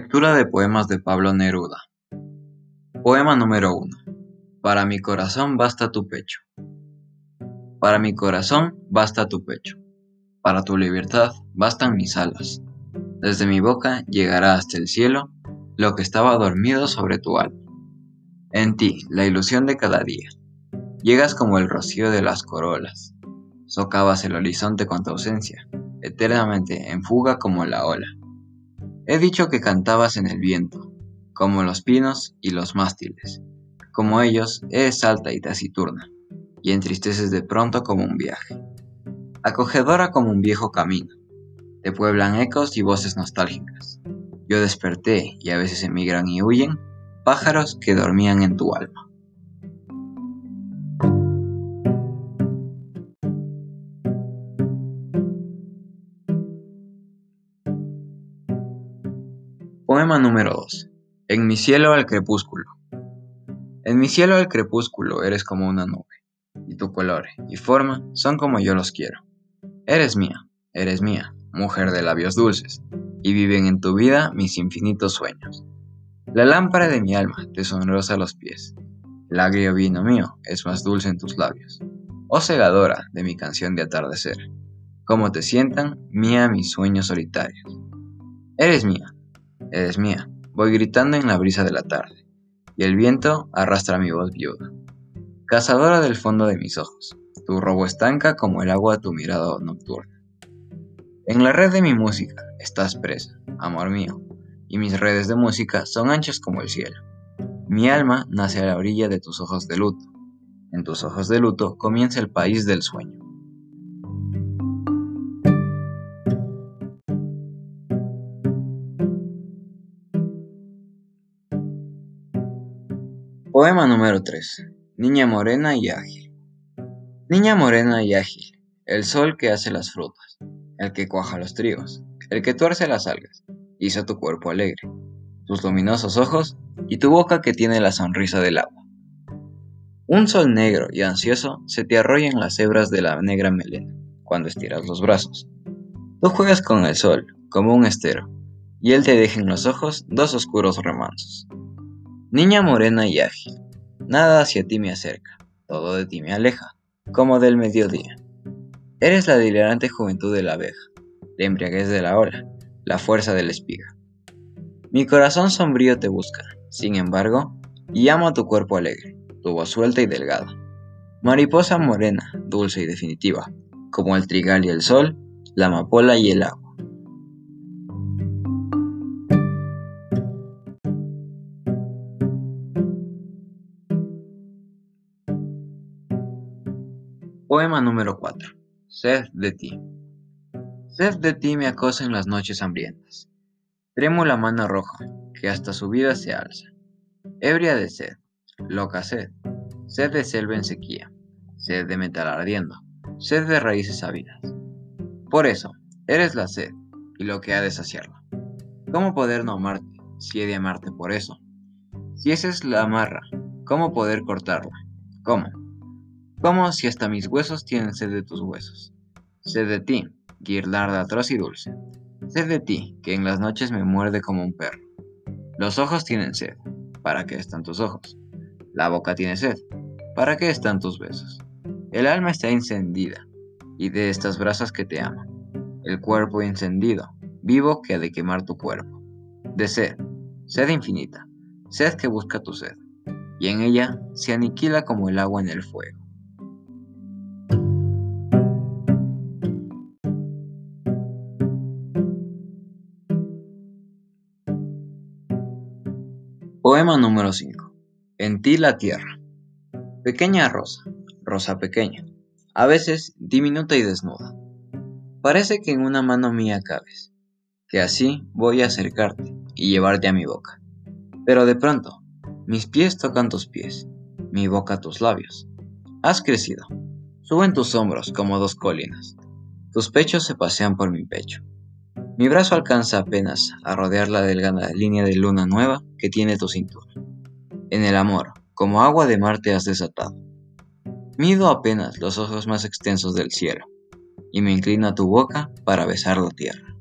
Lectura de poemas de Pablo Neruda. Poema número 1. Para mi corazón basta tu pecho. Para mi corazón basta tu pecho. Para tu libertad bastan mis alas. Desde mi boca llegará hasta el cielo lo que estaba dormido sobre tu alma. En ti, la ilusión de cada día. Llegas como el rocío de las corolas. Socavas el horizonte con tu ausencia, eternamente en fuga como la ola. He dicho que cantabas en el viento, como los pinos y los mástiles. Como ellos, eres alta y taciturna, y entristeces de pronto como un viaje. Acogedora como un viejo camino, te pueblan ecos y voces nostálgicas. Yo desperté y a veces emigran y huyen pájaros que dormían en tu alma. Poema número 2. En mi cielo al crepúsculo. En mi cielo al crepúsculo eres como una nube, y tu color y forma son como yo los quiero. Eres mía, eres mía, mujer de labios dulces, y viven en tu vida mis infinitos sueños. La lámpara de mi alma te sonrosa los pies, el agrio vino mío es más dulce en tus labios. Oh cegadora de mi canción de atardecer, como te sientan mía mis sueños solitarios. Eres mía, Eres mía, voy gritando en la brisa de la tarde, y el viento arrastra mi voz viuda. Cazadora del fondo de mis ojos, tu robo estanca como el agua tu mirada nocturna. En la red de mi música estás presa, amor mío, y mis redes de música son anchas como el cielo. Mi alma nace a la orilla de tus ojos de luto. En tus ojos de luto comienza el país del sueño. Poema número 3. Niña morena y ágil. Niña morena y ágil, el sol que hace las frutas, el que cuaja los trigos, el que tuerce las algas, hizo tu cuerpo alegre, tus luminosos ojos y tu boca que tiene la sonrisa del agua. Un sol negro y ansioso se te arrolla en las hebras de la negra melena cuando estiras los brazos. Tú juegas con el sol como un estero, y él te deja en los ojos dos oscuros remansos. Niña morena y ágil, nada hacia ti me acerca, todo de ti me aleja, como del mediodía. Eres la delirante juventud de la abeja, la embriaguez de la ola, la fuerza de la espiga. Mi corazón sombrío te busca, sin embargo, y amo tu cuerpo alegre, tu voz suelta y delgada. Mariposa morena, dulce y definitiva, como el trigal y el sol, la amapola y el agua. Poema número 4. Sed de ti. Sed de ti me acosa en las noches hambrientas. la mano roja, que hasta su vida se alza. Ebria de sed, loca sed, sed de selva en sequía, sed de metal ardiendo, sed de raíces ávidas. Por eso, eres la sed, y lo que ha de saciarla. ¿Cómo poder no amarte, si he de amarte por eso? Si esa es la amarra, ¿cómo poder cortarla? ¿Cómo? Como si hasta mis huesos tienen sed de tus huesos. Sed de ti, guirlarda atroz y dulce. Sed de ti, que en las noches me muerde como un perro. Los ojos tienen sed. ¿Para qué están tus ojos? La boca tiene sed. ¿Para qué están tus besos? El alma está encendida, y de estas brasas que te aman. El cuerpo encendido, vivo que ha de quemar tu cuerpo. De sed, sed infinita, sed que busca tu sed, y en ella se aniquila como el agua en el fuego. Poema número 5. En ti la tierra. Pequeña rosa, rosa pequeña, a veces diminuta y desnuda. Parece que en una mano mía cabes, que así voy a acercarte y llevarte a mi boca. Pero de pronto, mis pies tocan tus pies, mi boca tus labios. Has crecido, suben tus hombros como dos colinas, tus pechos se pasean por mi pecho. Mi brazo alcanza apenas a rodear la delgada línea de luna nueva que tiene tu cintura. En el amor, como agua de mar te has desatado. Mido apenas los ojos más extensos del cielo, y me inclino a tu boca para besar la tierra.